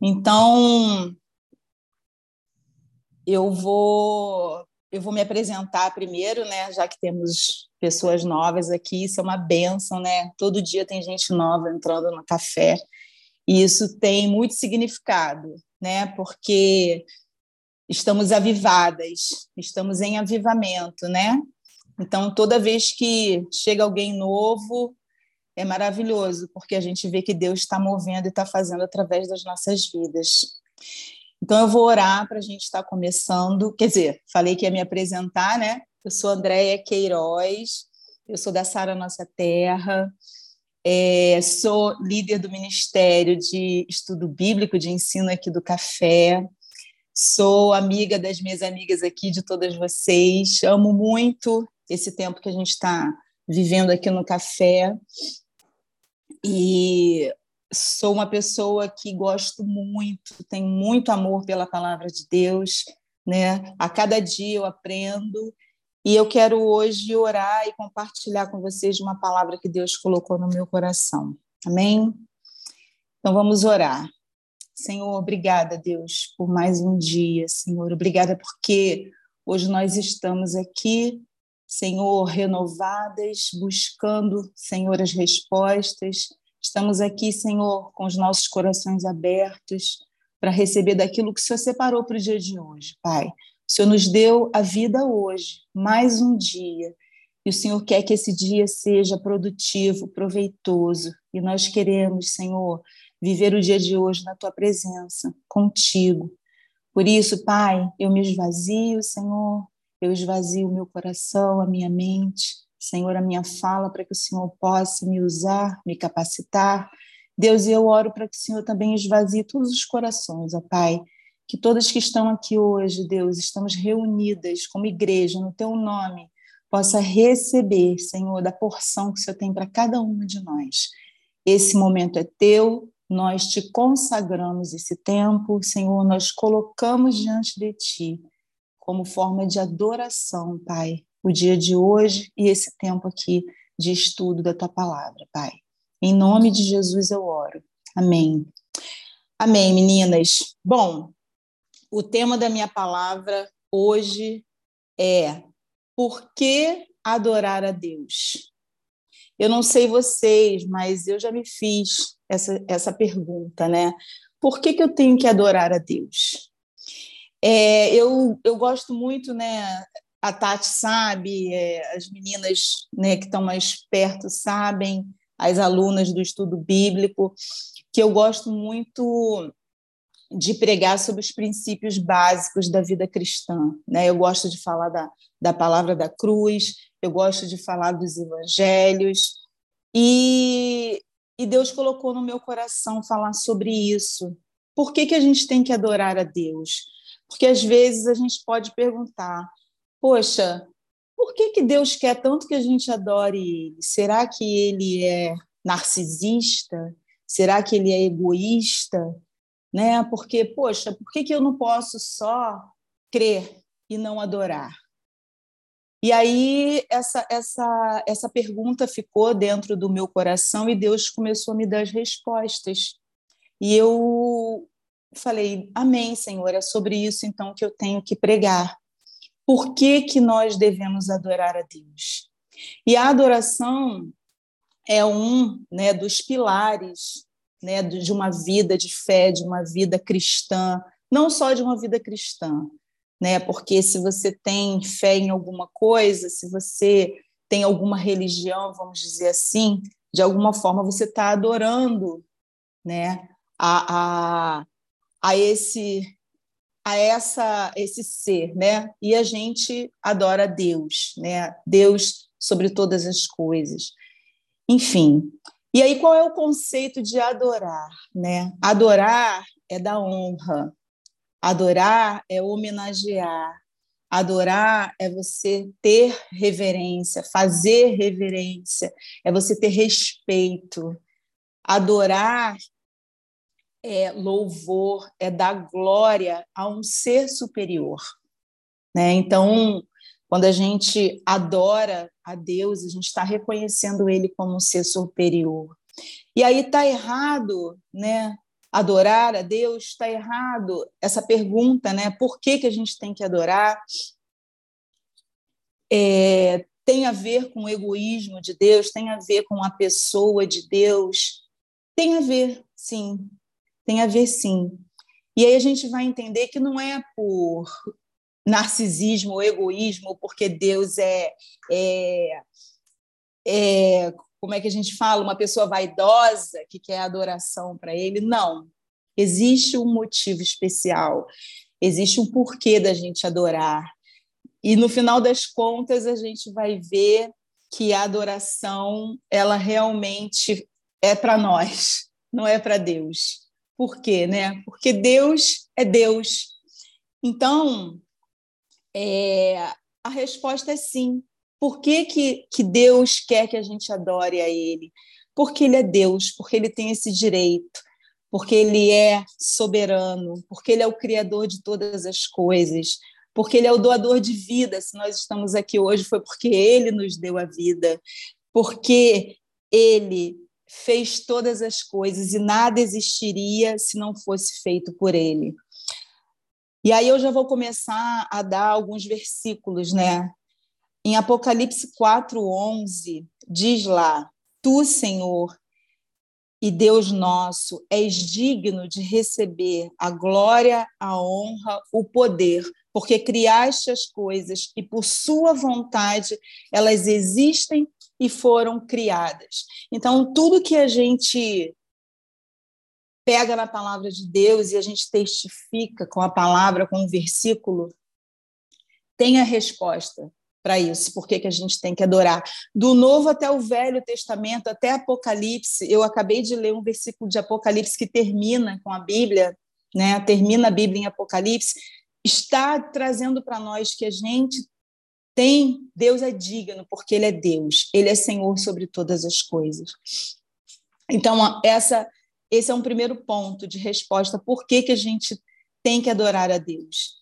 Então, eu vou eu vou me apresentar primeiro, né? Já que temos pessoas novas aqui, isso é uma benção, né? Todo dia tem gente nova entrando no café e isso tem muito significado, né? Porque estamos avivadas, estamos em avivamento, né? Então, toda vez que chega alguém novo, é maravilhoso, porque a gente vê que Deus está movendo e está fazendo através das nossas vidas. Então, eu vou orar para a gente estar tá começando. Quer dizer, falei que ia me apresentar, né? Eu sou Andréia Queiroz, eu sou da Sara Nossa Terra, é, sou líder do Ministério de Estudo Bíblico, de ensino aqui do Café, sou amiga das minhas amigas aqui, de todas vocês, amo muito esse tempo que a gente está vivendo aqui no Café, e sou uma pessoa que gosto muito, tenho muito amor pela palavra de Deus, né? A cada dia eu aprendo e eu quero hoje orar e compartilhar com vocês uma palavra que Deus colocou no meu coração. Amém? Então vamos orar. Senhor, obrigada, Deus, por mais um dia, Senhor. Obrigada porque hoje nós estamos aqui, Senhor, renovadas, buscando, Senhor, as respostas Estamos aqui, Senhor, com os nossos corações abertos para receber daquilo que o Senhor separou para o dia de hoje, Pai. O Senhor nos deu a vida hoje, mais um dia, e o Senhor quer que esse dia seja produtivo, proveitoso, e nós queremos, Senhor, viver o dia de hoje na tua presença, contigo. Por isso, Pai, eu me esvazio, Senhor, eu esvazio o meu coração, a minha mente, Senhor, a minha fala para que o Senhor possa me usar, me capacitar. Deus, eu oro para que o Senhor também esvazie todos os corações, ó Pai. Que todas que estão aqui hoje, Deus, estamos reunidas como igreja no Teu nome, possa receber, Senhor, da porção que o Senhor tem para cada uma de nós. Esse momento é Teu, nós te consagramos esse tempo, Senhor, nós colocamos diante de Ti como forma de adoração, Pai, o dia de hoje e esse tempo aqui de estudo da tua palavra, Pai. Em nome de Jesus eu oro. Amém. Amém, meninas. Bom, o tema da minha palavra hoje é por que adorar a Deus? Eu não sei vocês, mas eu já me fiz essa, essa pergunta, né? Por que, que eu tenho que adorar a Deus? É, eu, eu gosto muito, né? a Tati sabe, é, as meninas né, que estão mais perto sabem, as alunas do estudo bíblico, que eu gosto muito de pregar sobre os princípios básicos da vida cristã. Né? Eu gosto de falar da, da palavra da cruz, eu gosto de falar dos evangelhos, e, e Deus colocou no meu coração falar sobre isso. Por que, que a gente tem que adorar a Deus? Porque às vezes a gente pode perguntar: poxa, por que, que Deus quer tanto que a gente adore ele? Será que ele é narcisista? Será que ele é egoísta? Né? Porque, poxa, por que, que eu não posso só crer e não adorar? E aí essa, essa, essa pergunta ficou dentro do meu coração e Deus começou a me dar as respostas. E eu falei, amém, Senhor, é sobre isso então que eu tenho que pregar por que, que nós devemos adorar a Deus. E a adoração é um né, dos pilares né, de uma vida de fé, de uma vida cristã, não só de uma vida cristã, né, porque se você tem fé em alguma coisa, se você tem alguma religião, vamos dizer assim, de alguma forma você está adorando né, a, a, a esse a essa esse ser, né? E a gente adora Deus, né? Deus sobre todas as coisas. Enfim. E aí qual é o conceito de adorar, né? Adorar é dar honra. Adorar é homenagear. Adorar é você ter reverência, fazer reverência, é você ter respeito. Adorar é louvor, é dar glória a um ser superior. Né? Então, quando a gente adora a Deus, a gente está reconhecendo Ele como um ser superior. E aí está errado né, adorar a Deus, está errado essa pergunta, né? Por que, que a gente tem que adorar? É, tem a ver com o egoísmo de Deus, tem a ver com a pessoa de Deus, tem a ver, sim, tem a ver, sim. E aí a gente vai entender que não é por narcisismo ou egoísmo, porque Deus é, é, é como é que a gente fala, uma pessoa vaidosa que quer adoração para ele. Não. Existe um motivo especial, existe um porquê da gente adorar. E no final das contas, a gente vai ver que a adoração, ela realmente é para nós, não é para Deus. Por quê, né? Porque Deus é Deus. Então, é, a resposta é sim. Por que, que, que Deus quer que a gente adore a Ele? Porque Ele é Deus, porque Ele tem esse direito, porque Ele é soberano, porque Ele é o Criador de todas as coisas, porque Ele é o doador de vida. Se nós estamos aqui hoje, foi porque Ele nos deu a vida, porque Ele fez todas as coisas e nada existiria se não fosse feito por Ele. E aí eu já vou começar a dar alguns versículos, né? Em Apocalipse 4:11 diz lá: Tu, Senhor, e Deus nosso, és digno de receber a glória, a honra, o poder, porque criaste as coisas e por sua vontade elas existem e foram criadas. Então, tudo que a gente pega na palavra de Deus e a gente testifica com a palavra, com o versículo, tem a resposta para isso, por que a gente tem que adorar. Do Novo até o Velho Testamento, até Apocalipse, eu acabei de ler um versículo de Apocalipse que termina com a Bíblia, né? termina a Bíblia em Apocalipse, está trazendo para nós que a gente tem, Deus é digno, porque Ele é Deus, Ele é Senhor sobre todas as coisas. Então, essa, esse é um primeiro ponto de resposta, por que, que a gente tem que adorar a Deus.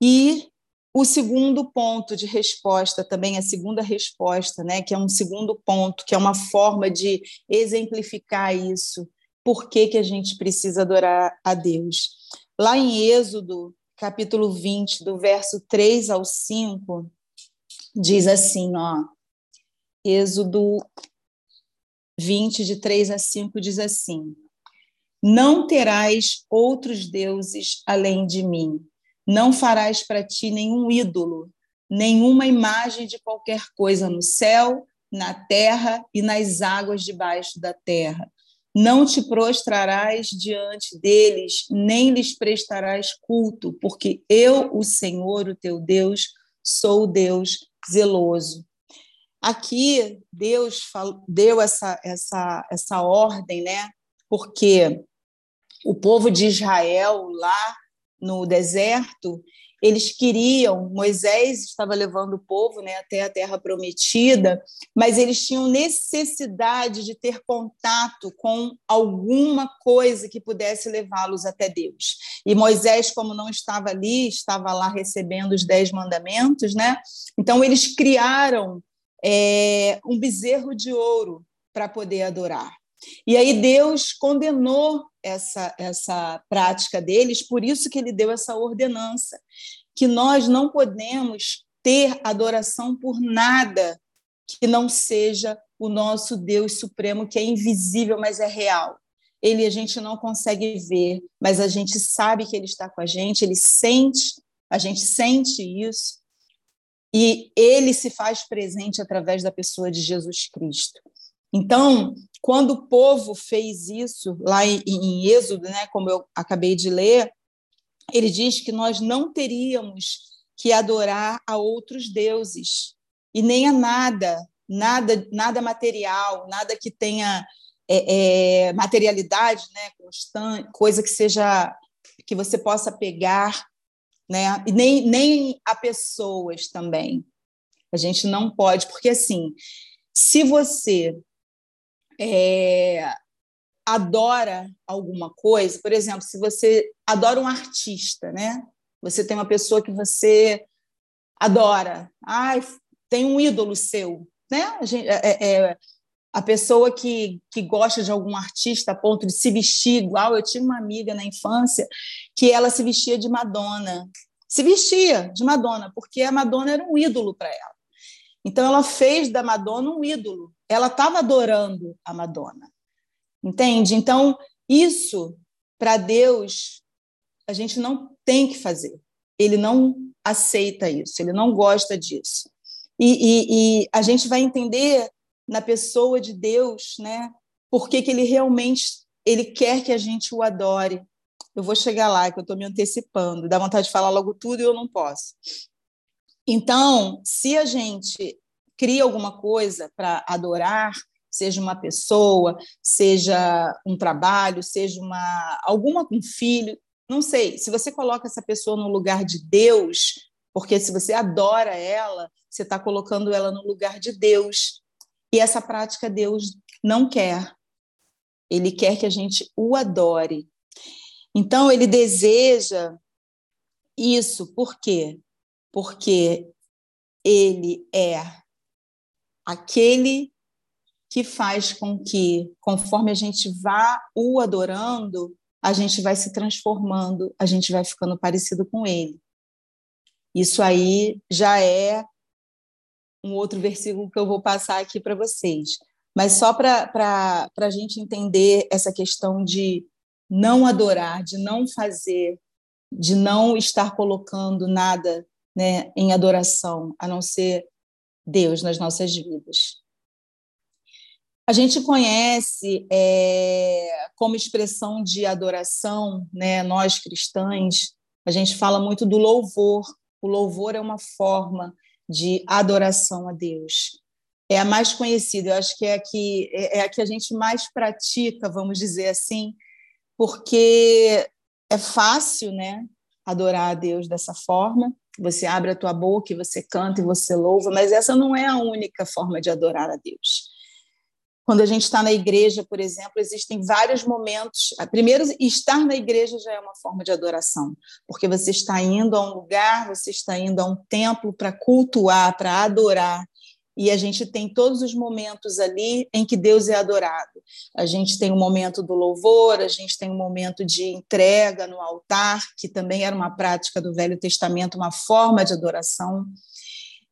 E o segundo ponto de resposta, também a segunda resposta, né, que é um segundo ponto, que é uma forma de exemplificar isso, por que, que a gente precisa adorar a Deus. Lá em Êxodo, capítulo 20, do verso 3 ao 5, diz assim, ó, Êxodo 20, de 3 a 5, diz assim: Não terás outros deuses além de mim não farás para ti nenhum ídolo, nenhuma imagem de qualquer coisa no céu, na terra e nas águas debaixo da terra. Não te prostrarás diante deles, nem lhes prestarás culto, porque eu, o Senhor, o teu Deus, sou o Deus zeloso. Aqui Deus deu essa, essa, essa ordem, né? Porque o povo de Israel lá no deserto, eles queriam, Moisés estava levando o povo né, até a terra prometida, mas eles tinham necessidade de ter contato com alguma coisa que pudesse levá-los até Deus. E Moisés, como não estava ali, estava lá recebendo os dez mandamentos, né? então eles criaram é, um bezerro de ouro para poder adorar. E aí Deus condenou essa, essa prática deles, por isso que ele deu essa ordenança, que nós não podemos ter adoração por nada que não seja o nosso Deus supremo, que é invisível, mas é real. Ele a gente não consegue ver, mas a gente sabe que ele está com a gente, ele sente, a gente sente isso, e ele se faz presente através da pessoa de Jesus Cristo. Então, quando o povo fez isso lá em, em Êxodo, né, como eu acabei de ler, ele diz que nós não teríamos que adorar a outros deuses e nem a nada, nada, nada material, nada que tenha é, é, materialidade, né, constante, coisa que seja que você possa pegar, né, e nem, nem a pessoas também. A gente não pode, porque assim, se você é, adora alguma coisa, por exemplo, se você adora um artista, né? Você tem uma pessoa que você adora, ai, tem um ídolo seu, né? A gente, é, é, a pessoa que, que gosta de algum artista a ponto de se vestir igual. Eu tive uma amiga na infância que ela se vestia de Madonna. Se vestia de Madonna, porque a Madonna era um ídolo para ela. Então, ela fez da Madonna um ídolo. Ela estava adorando a Madonna. Entende? Então, isso, para Deus, a gente não tem que fazer. Ele não aceita isso, ele não gosta disso. E, e, e a gente vai entender na pessoa de Deus, né? Por que, que ele realmente ele quer que a gente o adore. Eu vou chegar lá, que eu estou me antecipando. Dá vontade de falar logo tudo e eu não posso. Então, se a gente cria alguma coisa para adorar, seja uma pessoa, seja um trabalho, seja uma alguma um filho, não sei. Se você coloca essa pessoa no lugar de Deus, porque se você adora ela, você está colocando ela no lugar de Deus. E essa prática Deus não quer. Ele quer que a gente o adore. Então, ele deseja isso. Por quê? Porque ele é aquele que faz com que, conforme a gente vá o adorando, a gente vai se transformando, a gente vai ficando parecido com ele. Isso aí já é um outro versículo que eu vou passar aqui para vocês. Mas só para a gente entender essa questão de não adorar, de não fazer, de não estar colocando nada né, em adoração, a não ser Deus nas nossas vidas. A gente conhece é, como expressão de adoração, né, nós cristãos, a gente fala muito do louvor. O louvor é uma forma de adoração a Deus. É a mais conhecida, eu acho que é a que, é, é a que a gente mais pratica, vamos dizer assim, porque é fácil, né, adorar a Deus dessa forma. Você abre a tua boca e você canta e você louva, mas essa não é a única forma de adorar a Deus. Quando a gente está na igreja, por exemplo, existem vários momentos. Primeiro, estar na igreja já é uma forma de adoração, porque você está indo a um lugar, você está indo a um templo para cultuar, para adorar. E a gente tem todos os momentos ali em que Deus é adorado. A gente tem o momento do louvor, a gente tem o momento de entrega no altar, que também era uma prática do Velho Testamento, uma forma de adoração.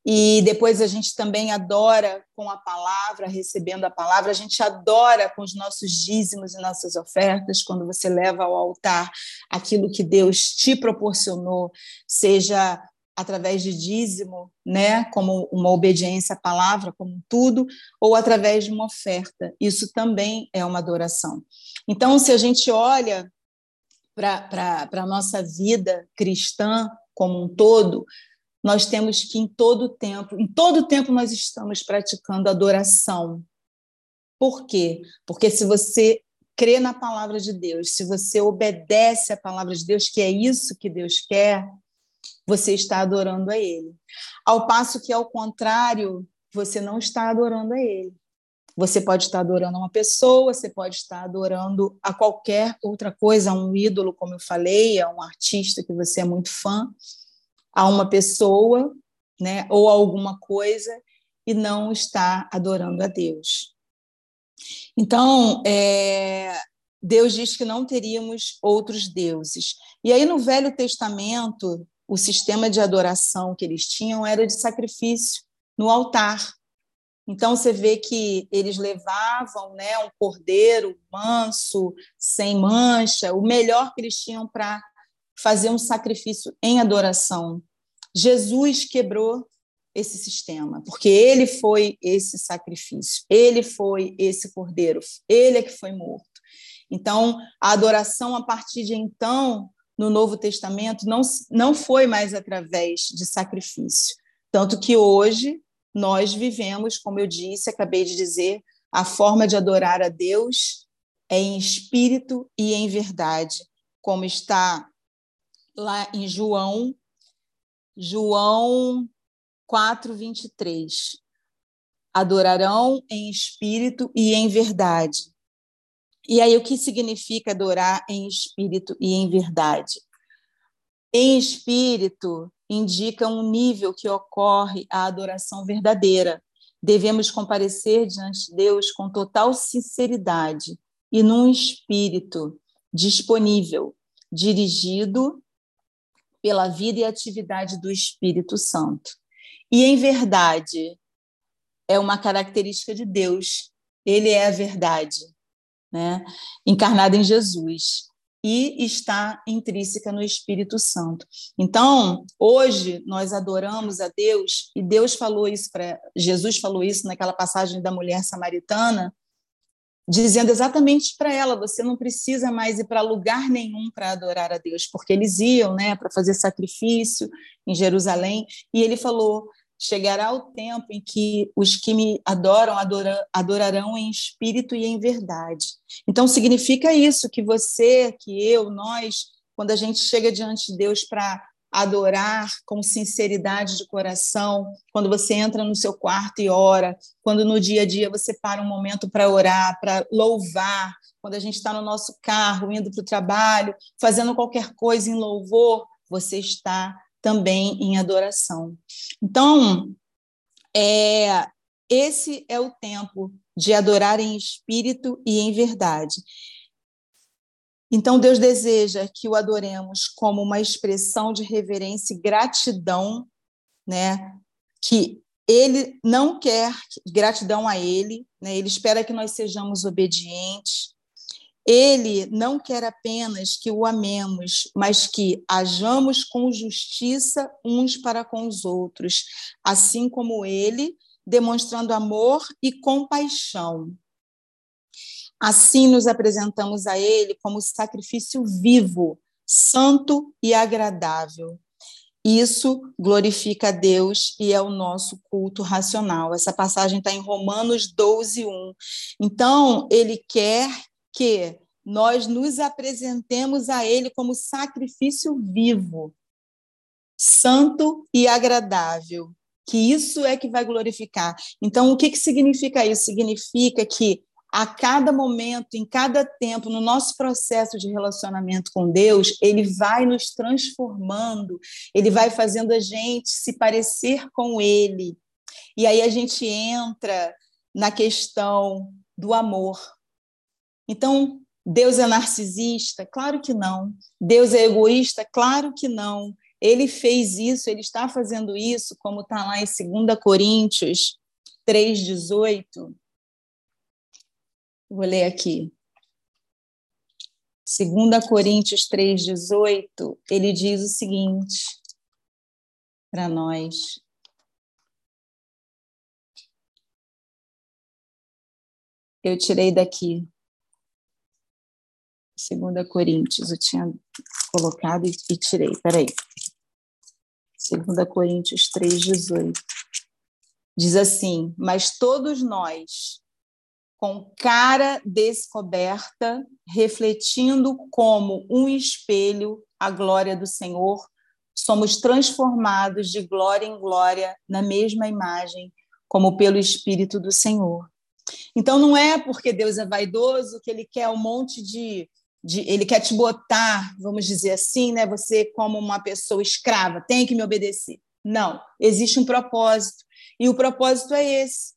E depois a gente também adora com a palavra, recebendo a palavra, a gente adora com os nossos dízimos e nossas ofertas, quando você leva ao altar aquilo que Deus te proporcionou, seja através de dízimo, né, como uma obediência à palavra, como tudo, ou através de uma oferta. Isso também é uma adoração. Então, se a gente olha para a nossa vida cristã como um todo, nós temos que em todo tempo, em todo tempo nós estamos praticando adoração. Por quê? Porque se você crê na palavra de Deus, se você obedece à palavra de Deus, que é isso que Deus quer, você está adorando a Ele. Ao passo que, ao contrário, você não está adorando a Ele. Você pode estar adorando uma pessoa, você pode estar adorando a qualquer outra coisa, a um ídolo, como eu falei, a um artista que você é muito fã a uma pessoa, né, ou alguma coisa e não está adorando a Deus. Então, é, Deus diz que não teríamos outros deuses. E aí no Velho Testamento, o sistema de adoração que eles tinham era de sacrifício no altar. Então você vê que eles levavam, né, um cordeiro manso, sem mancha, o melhor que eles tinham para fazer um sacrifício em adoração. Jesus quebrou esse sistema, porque ele foi esse sacrifício, ele foi esse cordeiro, ele é que foi morto. Então, a adoração a partir de então, no Novo Testamento, não, não foi mais através de sacrifício. Tanto que hoje nós vivemos, como eu disse, acabei de dizer, a forma de adorar a Deus é em espírito e em verdade, como está lá em João, João 4, 23. Adorarão em espírito e em verdade. E aí, o que significa adorar em espírito e em verdade? Em espírito indica um nível que ocorre a adoração verdadeira. devemos comparecer diante de Deus com total sinceridade e num espírito disponível, dirigido pela vida e atividade do Espírito Santo. E em verdade, é uma característica de Deus. Ele é a verdade, né? Encarnada em Jesus e está intrínseca no Espírito Santo. Então, hoje nós adoramos a Deus e Deus falou isso para Jesus falou isso naquela passagem da mulher samaritana, dizendo exatamente para ela: você não precisa mais ir para lugar nenhum para adorar a Deus, porque eles iam, né, para fazer sacrifício em Jerusalém, e ele falou: chegará o tempo em que os que me adoram adora, adorarão em espírito e em verdade. Então, significa isso, que você, que eu, nós, quando a gente chega diante de Deus para adorar com sinceridade de coração, quando você entra no seu quarto e ora, quando no dia a dia você para um momento para orar, para louvar, quando a gente está no nosso carro, indo para o trabalho, fazendo qualquer coisa em louvor, você está também em adoração. Então, é, esse é o tempo de adorar em espírito e em verdade. Então, Deus deseja que o adoremos como uma expressão de reverência e gratidão, né? Que ele não quer gratidão a ele, né? Ele espera que nós sejamos obedientes, ele não quer apenas que o amemos, mas que hajamos com justiça uns para com os outros, assim como ele, demonstrando amor e compaixão. Assim nos apresentamos a ele como sacrifício vivo, santo e agradável. Isso glorifica a Deus e é o nosso culto racional. Essa passagem está em Romanos 12, 1. Então, ele quer que nós nos apresentemos a Ele como sacrifício vivo, santo e agradável, que isso é que vai glorificar. Então, o que, que significa isso? Significa que a cada momento, em cada tempo, no nosso processo de relacionamento com Deus, Ele vai nos transformando, Ele vai fazendo a gente se parecer com Ele. E aí a gente entra na questão do amor, então, Deus é narcisista? Claro que não. Deus é egoísta? Claro que não. Ele fez isso, ele está fazendo isso, como está lá em 2 Coríntios 3,18. Vou ler aqui. 2 Coríntios 3,18, ele diz o seguinte para nós. Eu tirei daqui. Segunda Coríntios, eu tinha colocado e, tirei, peraí. Segunda Coríntios 3,18. Diz assim, mas todos nós, com cara descoberta, refletindo como um espelho a glória do Senhor, somos transformados de glória em glória na mesma imagem, como pelo Espírito do Senhor. Então, não é porque Deus é vaidoso que ele quer um monte de de, ele quer te botar, vamos dizer assim, né, você como uma pessoa escrava, tem que me obedecer. Não, existe um propósito. E o propósito é esse.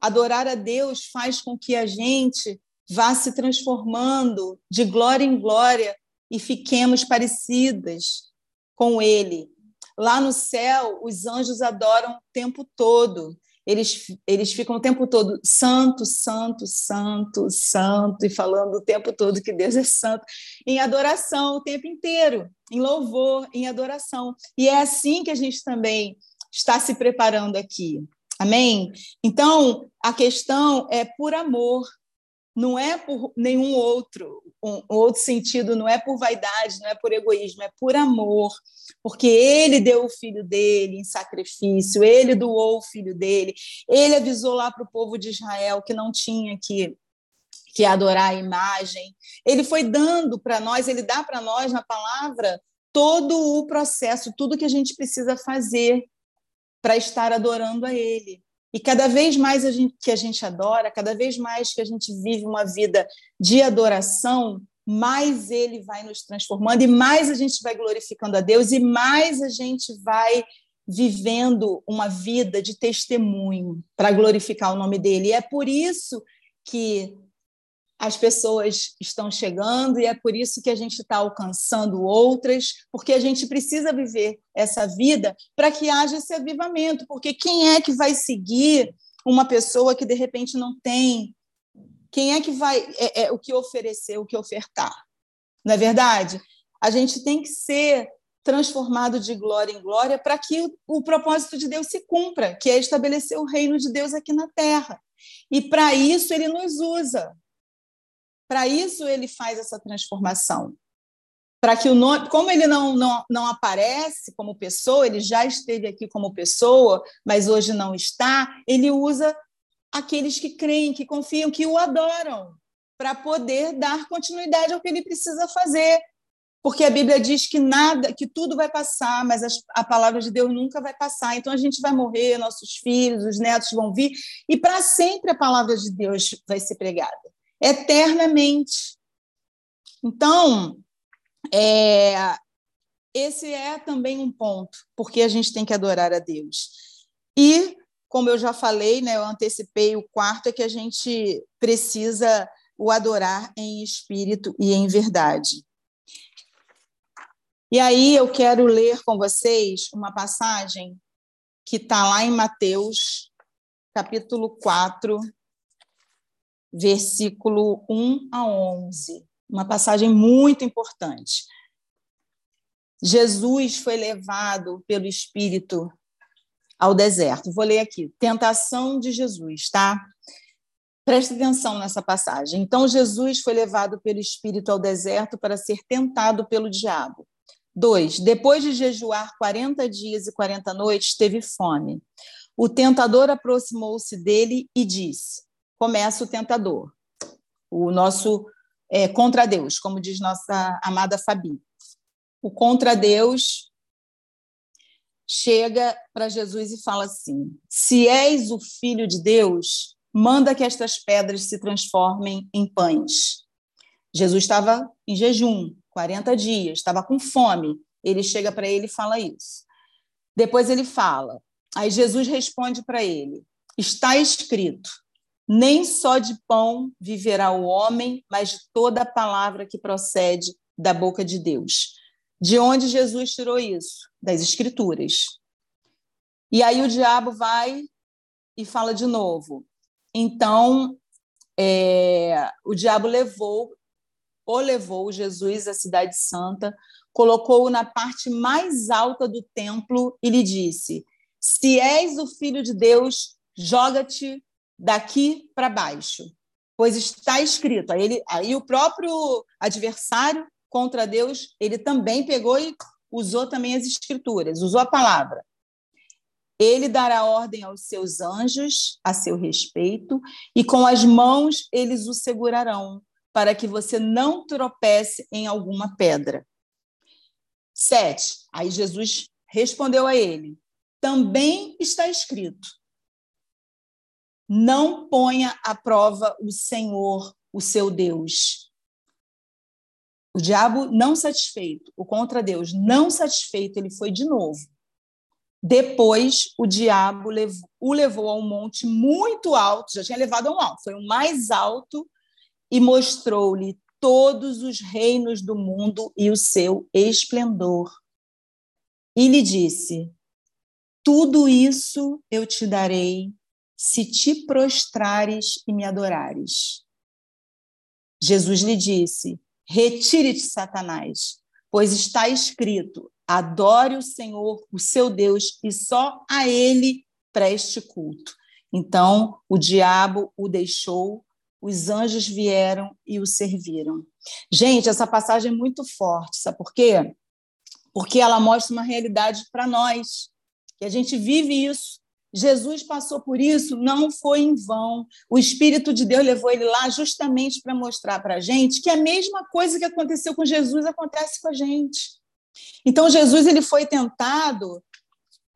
Adorar a Deus faz com que a gente vá se transformando de glória em glória e fiquemos parecidas com Ele. Lá no céu, os anjos adoram o tempo todo eles, eles ficam o tempo todo santo, santo, santo, santo, e falando o tempo todo que Deus é santo, em adoração o tempo inteiro, em louvor, em adoração. E é assim que a gente também está se preparando aqui. Amém? Então, a questão é por amor, não é por nenhum outro, um outro sentido, não é por vaidade, não é por egoísmo, é por amor, porque ele deu o filho dele em sacrifício, ele doou o filho dele, ele avisou lá para o povo de Israel que não tinha que que adorar a imagem. Ele foi dando para nós, ele dá para nós na palavra todo o processo, tudo que a gente precisa fazer para estar adorando a ele. E cada vez mais a gente, que a gente adora, cada vez mais que a gente vive uma vida de adoração, mais ele vai nos transformando e mais a gente vai glorificando a Deus e mais a gente vai vivendo uma vida de testemunho para glorificar o nome dele. E é por isso que as pessoas estão chegando e é por isso que a gente está alcançando outras, porque a gente precisa viver essa vida para que haja esse avivamento. Porque quem é que vai seguir uma pessoa que de repente não tem? Quem é que vai é, é, o que oferecer, o que ofertar? Não é verdade? A gente tem que ser transformado de glória em glória para que o, propósito de Deus se cumpra, que é estabelecer o reino de Deus aqui na terra. E para isso ele nos usa. Para isso ele faz essa transformação. Para que o nome, como ele não, não, não aparece como pessoa, ele já esteve aqui como pessoa, mas hoje não está, ele usa aqueles que creem, que confiam, que o adoram, para poder dar continuidade ao que ele precisa fazer. Porque a Bíblia diz que nada, que tudo vai passar, mas a palavra de Deus nunca vai passar. Então a gente vai morrer, nossos filhos, os netos vão vir, e para sempre a palavra de Deus vai ser pregada, eternamente. Então, é, esse é também um ponto, porque a gente tem que adorar a Deus. E, como eu já falei, né, eu antecipei o quarto, é que a gente precisa o adorar em espírito e em verdade. E aí eu quero ler com vocês uma passagem que está lá em Mateus, capítulo 4, versículo 1 a 11. Uma passagem muito importante. Jesus foi levado pelo Espírito ao deserto. Vou ler aqui. Tentação de Jesus, tá? Preste atenção nessa passagem. Então, Jesus foi levado pelo Espírito ao deserto para ser tentado pelo diabo. 2. Depois de jejuar 40 dias e 40 noites, teve fome. O tentador aproximou-se dele e disse: Começa o tentador, o nosso é, contra Deus, como diz nossa amada Fabi. O contra Deus chega para Jesus e fala assim: Se és o filho de Deus, manda que estas pedras se transformem em pães. Jesus estava em jejum, 40 dias, estava com fome. Ele chega para ele e fala isso. Depois ele fala. Aí Jesus responde para ele: Está escrito: Nem só de pão viverá o homem, mas de toda a palavra que procede da boca de Deus. De onde Jesus tirou isso? Das Escrituras. E aí o diabo vai e fala de novo. Então, é, o diabo levou o levou Jesus à cidade santa, colocou-o na parte mais alta do templo e lhe disse: Se és o filho de Deus, joga-te daqui para baixo, pois está escrito. Aí, ele, aí o próprio adversário contra Deus, ele também pegou e usou também as escrituras, usou a palavra. Ele dará ordem aos seus anjos a seu respeito, e com as mãos eles o segurarão, para que você não tropece em alguma pedra. Sete. Aí Jesus respondeu a ele: também está escrito: não ponha à prova o Senhor, o seu Deus. O diabo não satisfeito, o contra Deus não satisfeito, ele foi de novo. Depois, o diabo o levou a um monte muito alto, já tinha levado a um alto, foi o mais alto e mostrou-lhe todos os reinos do mundo e o seu esplendor. E lhe disse: Tudo isso eu te darei se te prostrares e me adorares. Jesus lhe disse: Retire-te, Satanás, pois está escrito: Adore o Senhor, o seu Deus, e só a ele preste culto. Então o diabo o deixou os anjos vieram e o serviram. Gente, essa passagem é muito forte, sabe por quê? Porque ela mostra uma realidade para nós, que a gente vive isso. Jesus passou por isso, não foi em vão. O Espírito de Deus levou ele lá justamente para mostrar para a gente que a mesma coisa que aconteceu com Jesus acontece com a gente. Então, Jesus ele foi tentado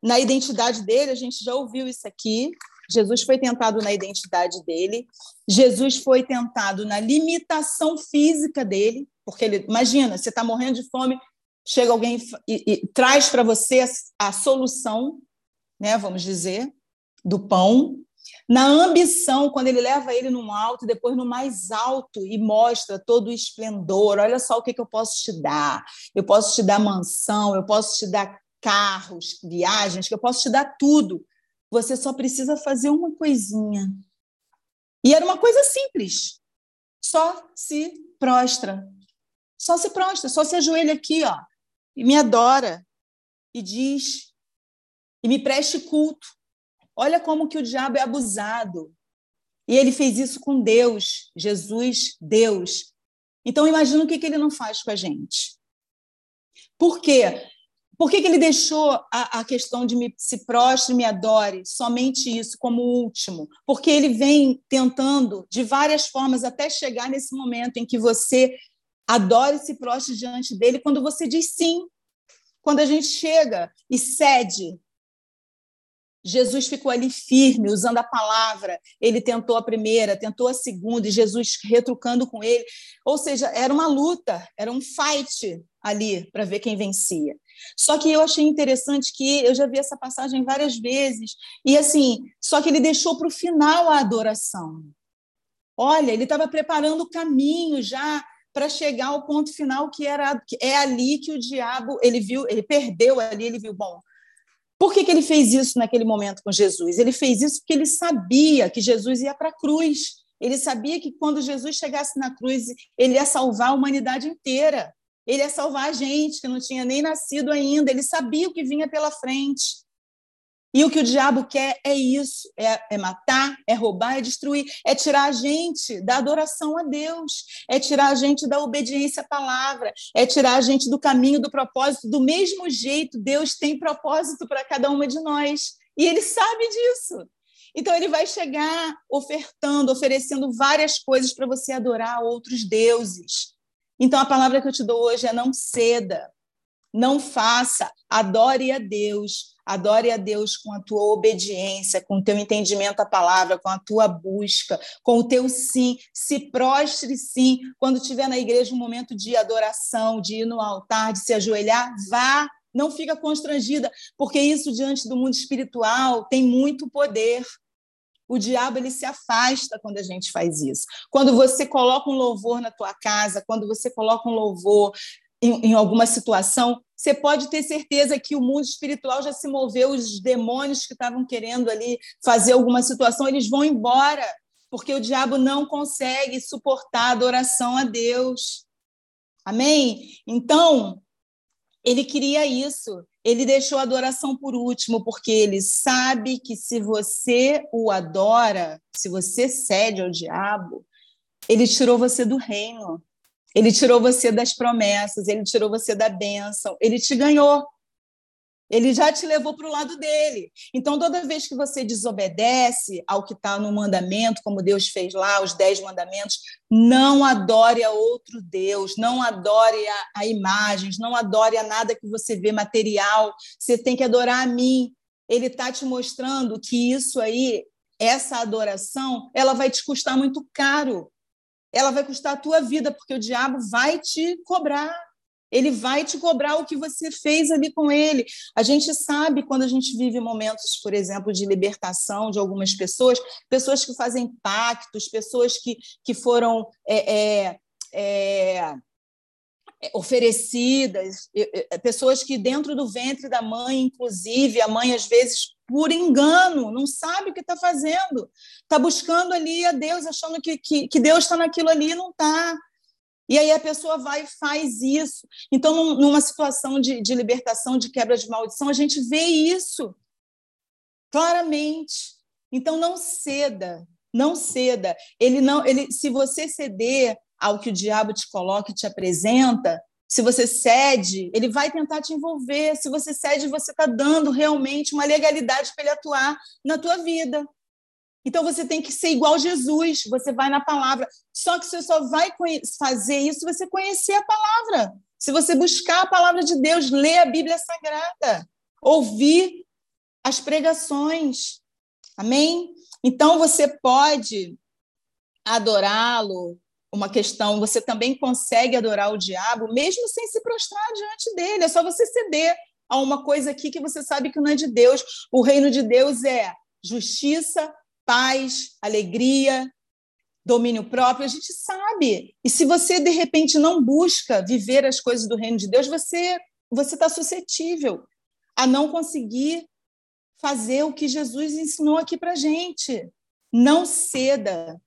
na identidade dele, a gente já ouviu isso aqui, Jesus foi tentado na identidade dele, Jesus foi tentado na limitação física dele, porque ele, imagina, você está morrendo de fome, chega alguém e, e traz para você a, a, solução, né, vamos dizer, do pão, na ambição, quando ele leva ele no alto, depois no mais alto e mostra todo o esplendor. Olha só o que, que eu posso te dar. Eu posso te dar mansão, eu posso te dar carros, viagens, eu posso te dar tudo. Você só precisa fazer uma coisinha. E era uma coisa simples. Só se prostra. Só se prostra, só se ajoelha aqui, ó, e me adora e diz e me preste culto. Olha como que o diabo é abusado. E ele fez isso com Deus, Jesus, Deus. Então imagina o que, que ele não faz com a gente. Por quê? Por que, que ele deixou a, a questão de me, se prostre e me adore, somente isso, como último? Porque ele vem tentando, de várias formas, até chegar nesse momento em que você adore e se prostre diante dele, quando você diz sim. Quando a gente chega e cede Jesus ficou ali firme, usando a palavra. Ele tentou a primeira, tentou a segunda, e Jesus retrucando com ele. Ou seja, era uma luta, era um fight ali para ver quem vencia. Só que eu achei interessante que eu já vi essa passagem várias vezes, e assim, só que ele deixou para o final a adoração. Olha, ele estava preparando o caminho já para chegar ao ponto final que era é ali que o diabo ele viu ele perdeu ali ele viu bom por que, que ele fez isso naquele momento com Jesus? Ele fez isso porque ele sabia que Jesus ia para a cruz. Ele sabia que quando Jesus chegasse na cruz, ele ia salvar a humanidade inteira. Ele ia salvar a gente que não tinha nem nascido ainda. Ele sabia o que vinha pela frente. E o que o diabo quer é isso: é, é, matar, é roubar, é destruir, é tirar a gente da adoração a Deus, é tirar a gente da obediência à palavra, é tirar a gente do caminho do propósito. Do mesmo jeito, Deus tem propósito para cada uma de nós. E ele sabe disso. Então, ele vai chegar ofertando, oferecendo várias coisas para você adorar outros deuses. Então, a palavra que eu te dou hoje é não ceda, não faça, adore a Deus Adore a Deus com a tua obediência, com o teu entendimento à palavra, com a tua busca, com o teu sim. Se prostre sim. Quando tiver na igreja um momento de adoração, de ir no altar, de se ajoelhar, vá. Não fica constrangida, porque isso diante do mundo espiritual tem muito poder. O diabo ele se afasta quando a gente faz isso. Quando você coloca um louvor na tua casa, quando você coloca um louvor em, em alguma situação, você pode ter certeza que o mundo espiritual já se moveu, os demônios que estavam querendo ali fazer alguma situação, eles vão embora, porque o diabo não consegue suportar a adoração a Deus. Amém? Então, ele queria isso. Ele deixou a adoração por último, porque ele sabe que se você o adora, se você cede ao diabo, ele tirou você do reino. Ele tirou você das promessas, ele tirou você da bênção, ele te ganhou. Ele já te levou para o lado dele. Então, toda vez que você desobedece ao que está no mandamento, como Deus fez lá, os dez mandamentos, não adore a outro Deus, não adore a, a imagens, não adore a nada que você vê material. Você tem que adorar a mim. Ele está te mostrando que isso aí, essa adoração, ela vai te custar muito caro ela vai custar a tua vida, porque o diabo vai te cobrar. Ele vai te cobrar o que você fez ali com ele. A gente sabe quando a gente vive momentos, por exemplo, de libertação de algumas pessoas, pessoas que fazem pactos, pessoas que, que foram é, é, é, oferecidas, pessoas que dentro do ventre da mãe, inclusive, a mãe às vezes por engano, não sabe o que está fazendo, está buscando ali a Deus, achando que, que, que Deus está naquilo ali e não está. E aí a pessoa vai e faz isso. Então, numa situação de, de libertação, de quebra de maldição, a gente vê isso claramente. Então, não ceda, não ceda. Ele não, ele, se você ceder ao que o diabo te coloca e te apresenta, se você cede, ele vai tentar te envolver. Se você cede, você está dando realmente uma legalidade para ele atuar na tua vida. Então você tem que ser igual Jesus, você vai na palavra. Só que você só vai fazer isso se você conhecer a palavra. Se você buscar a palavra de Deus, ler a Bíblia Sagrada, ouvir as pregações. Amém? Então você pode adorá-lo, uma questão, você também consegue adorar o diabo mesmo sem se prostrar diante dele, é só você ceder. a uma coisa aqui que você sabe que não é de Deus. O reino de Deus é justiça, paz, alegria, domínio próprio, a gente sabe. E se você de repente não busca viver as coisas do reino de Deus, você você está suscetível a não conseguir fazer o que Jesus ensinou aqui para gente. Não ceda,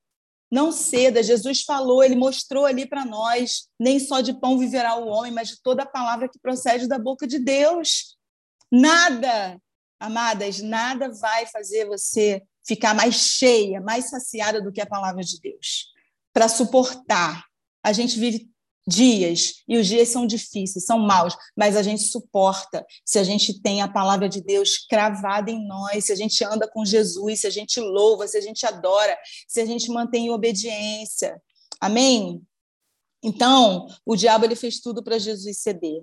não ceda. Jesus falou, ele mostrou ali para nós: nem só de pão viverá o homem, mas de toda a palavra que procede da boca de Deus. Nada, amadas, nada vai fazer você ficar mais cheia, mais saciada do que a palavra de Deus. Para suportar. A gente vive dias, e os dias são difíceis, são maus, mas a gente suporta se a gente tem a palavra de Deus cravada em nós, se a gente anda com Jesus, se a gente louva, se a gente adora, se a gente mantém obediência. Amém? Então, o diabo ele fez tudo para Jesus ceder,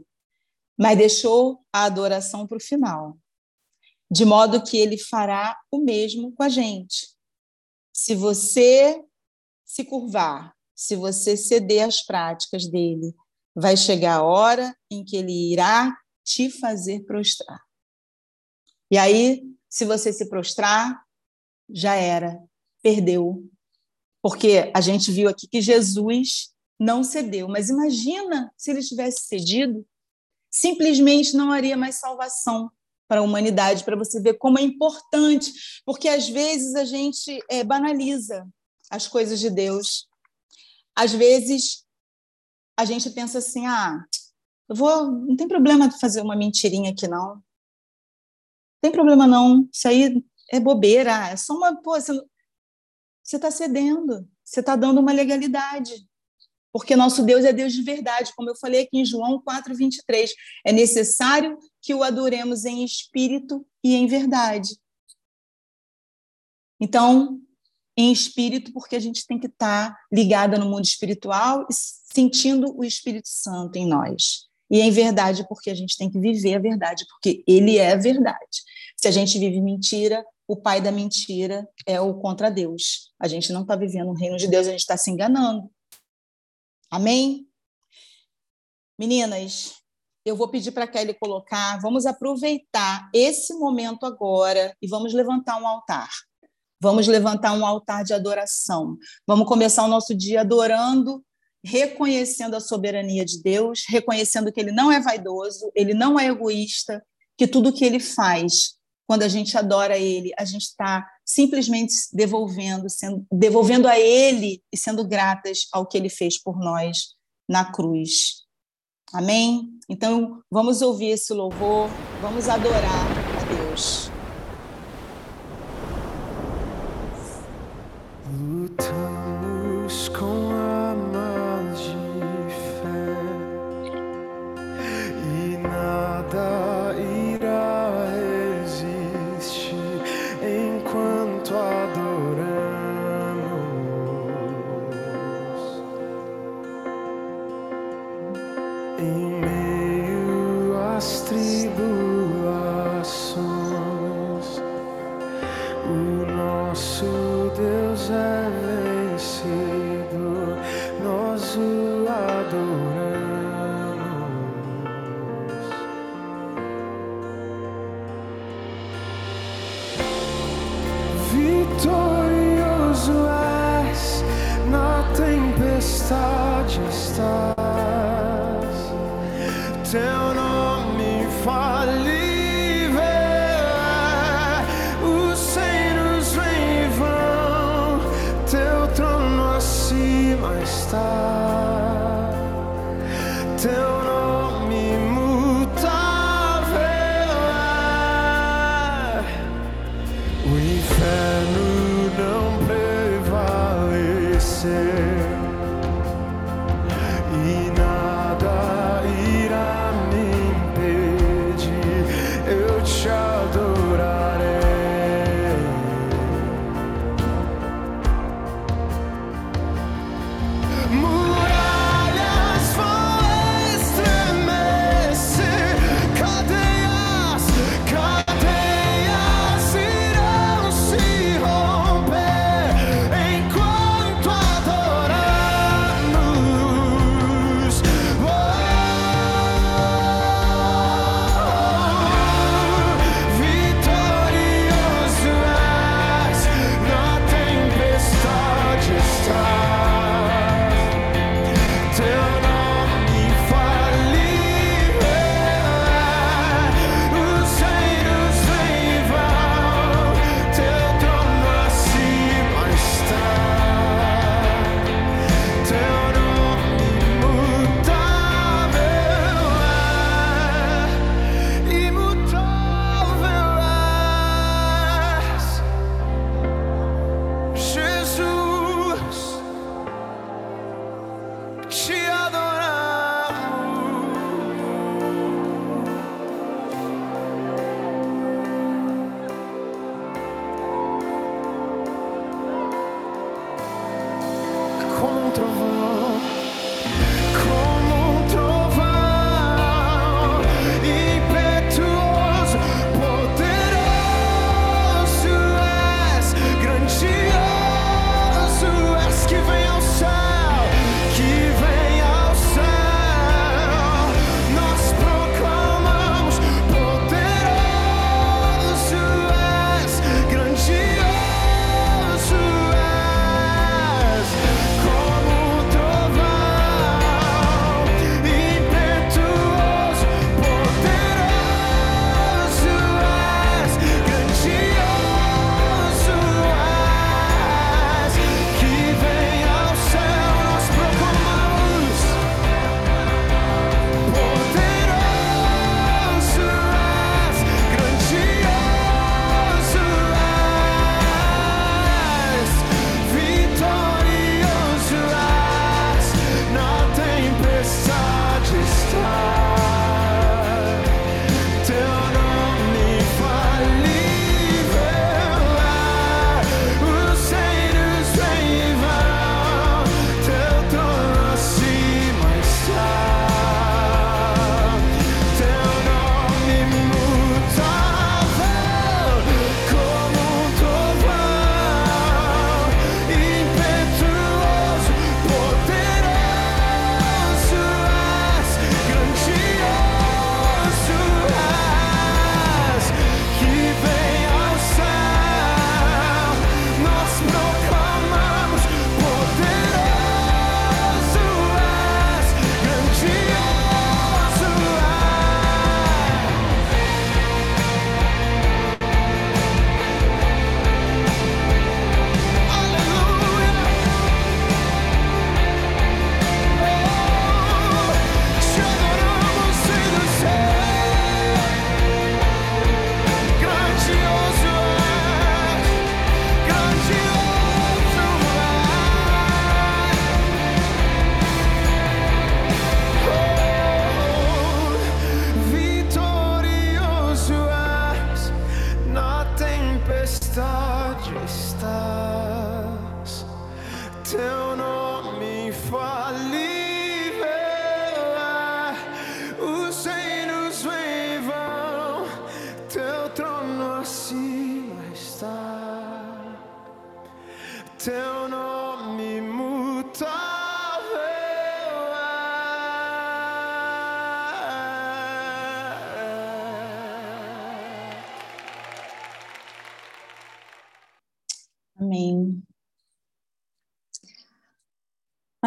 mas deixou a adoração para o final, de modo que ele fará o mesmo com a gente. Se você se curvar se você ceder às práticas dele, vai chegar a hora em que ele irá te fazer prostrar. E aí, se você se prostrar, já era, perdeu. Porque a gente viu aqui que Jesus não cedeu, mas imagina se ele tivesse cedido, simplesmente não haria mais salvação para a humanidade, para você ver como é importante, porque às vezes a gente é, banaliza as coisas de Deus às vezes a gente pensa assim, ah, eu vou, não tem problema fazer uma mentirinha aqui não. Não tem problema não, isso aí é bobeira, é só uma, pô, você está cedendo, você está dando uma legalidade. Porque nosso Deus é Deus de verdade, como eu falei aqui em João 4:23, é necessário que o adoremos em espírito e em verdade. Então, em espírito, porque a gente tem que estar tá ligada no mundo espiritual e sentindo o Espírito Santo em nós. E em verdade, porque a gente tem que viver a verdade, porque ele é a verdade. Se a gente vive mentira, o pai da mentira é o contra Deus. A gente não está vivendo o reino de Deus, a gente está se enganando. Amém? Meninas, eu vou pedir para a Kelly colocar, vamos aproveitar esse momento agora e vamos levantar um altar. Vamos levantar um altar de adoração. Vamos começar o nosso dia adorando, reconhecendo a soberania de Deus, reconhecendo que ele não é vaidoso, ele não é egoísta, que tudo que ele faz, quando a gente adora ele, a gente está simplesmente devolvendo, sendo, devolvendo a ele e sendo gratas ao que ele fez por nós na cruz. Amém? Então, vamos ouvir esse louvor, vamos adorar a Deus. sin.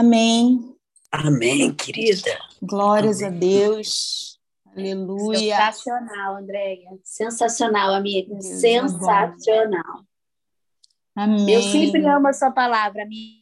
Amém. Amém, querida. Glórias a Deus. Aleluia. Sensacional, Andréia. Sensacional, amiga. Deus é Sensacional. Amém. Eu sempre amo a sua palavra, amiga.